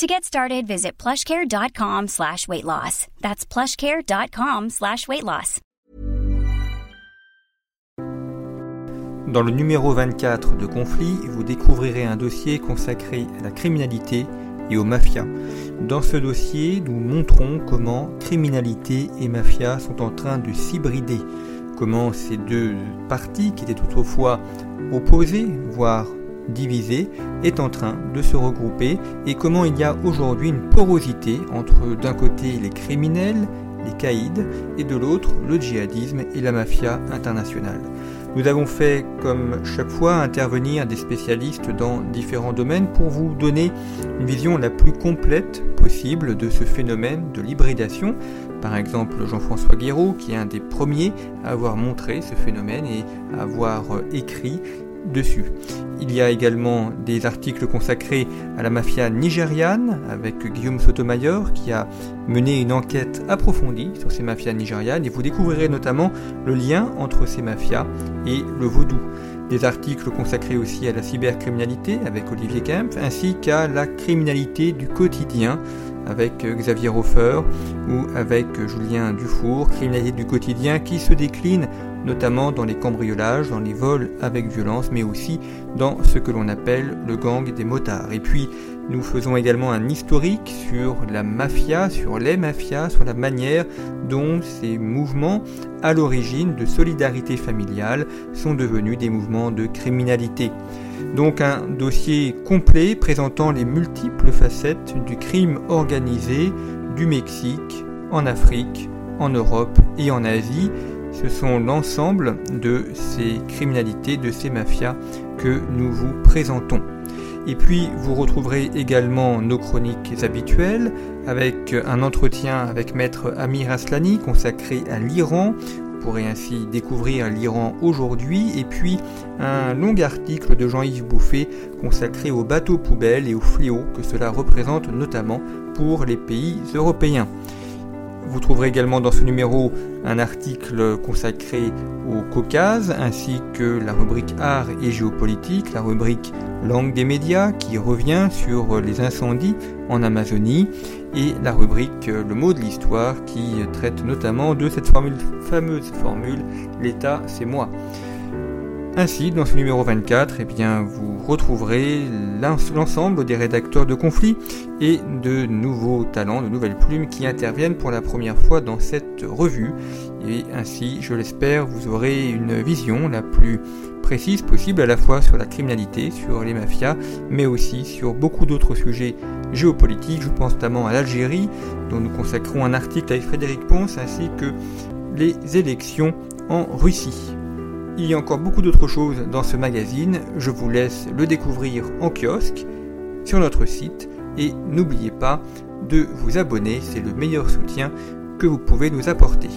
To get started, visit plushcare.com slash weight loss. That's plushcare.com slash weight loss. Dans le numéro 24 de Conflit, vous découvrirez un dossier consacré à la criminalité et aux mafias. Dans ce dossier, nous montrons comment criminalité et mafia sont en train de s'hybrider, comment ces deux parties qui étaient autrefois opposées, voire divisées, est en train de se regrouper et comment il y a aujourd'hui une porosité entre d'un côté les criminels, les caïds, et de l'autre le djihadisme et la mafia internationale. Nous avons fait, comme chaque fois, intervenir des spécialistes dans différents domaines pour vous donner une vision la plus complète possible de ce phénomène de l'hybridation. Par exemple, Jean-François Guéraud, qui est un des premiers à avoir montré ce phénomène et à avoir écrit Il y a également des articles consacrés à la mafia nigériane avec Guillaume Sotomayor qui a mené une enquête approfondie sur ces mafias nigérianes et vous découvrirez notamment le lien entre ces mafias et le vaudou. Des articles consacrés aussi à la cybercriminalité avec Olivier Kempf ainsi qu'à la criminalité du quotidien avec Xavier Hofer ou avec Julien Dufour, criminalité du quotidien qui se décline notamment dans les cambriolages, dans les vols avec violence, mais aussi dans ce que l'on appelle le gang des motards. Et puis, nous faisons également un historique sur la mafia, sur les mafias, sur la manière dont ces mouvements, à l'origine de solidarité familiale, sont devenus des mouvements de criminalité. Donc un dossier complet présentant les multiples facettes du crime organisé du Mexique, en Afrique, en Europe et en Asie. Ce sont l'ensemble de ces criminalités, de ces mafias que nous vous présentons. Et puis vous retrouverez également nos chroniques habituelles avec un entretien avec maître Amir Aslani consacré à l'Iran. Vous pourrez ainsi découvrir l'Iran aujourd'hui et puis un long article de Jean-Yves Bouffet consacré aux bateaux poubelles et aux fléaux que cela représente notamment pour les pays européens. Vous trouverez également dans ce numéro un article consacré au Caucase, ainsi que la rubrique Art et géopolitique, la rubrique Langue des médias qui revient sur les incendies en Amazonie, et la rubrique Le mot de l'histoire qui traite notamment de cette fameuse formule L'État c'est moi. Ainsi, dans ce numéro 24, eh bien, vous retrouverez l'ensemble des rédacteurs de conflits et de nouveaux talents, de nouvelles plumes qui interviennent pour la première fois dans cette revue. Et ainsi, je l'espère, vous aurez une vision la plus précise possible à la fois sur la criminalité, sur les mafias, mais aussi sur beaucoup d'autres sujets géopolitiques. Je pense notamment à l'Algérie, dont nous consacrons un article avec Frédéric Ponce, ainsi que les élections en Russie. Il y a encore beaucoup d'autres choses dans ce magazine, je vous laisse le découvrir en kiosque, sur notre site, et n'oubliez pas de vous abonner, c'est le meilleur soutien que vous pouvez nous apporter.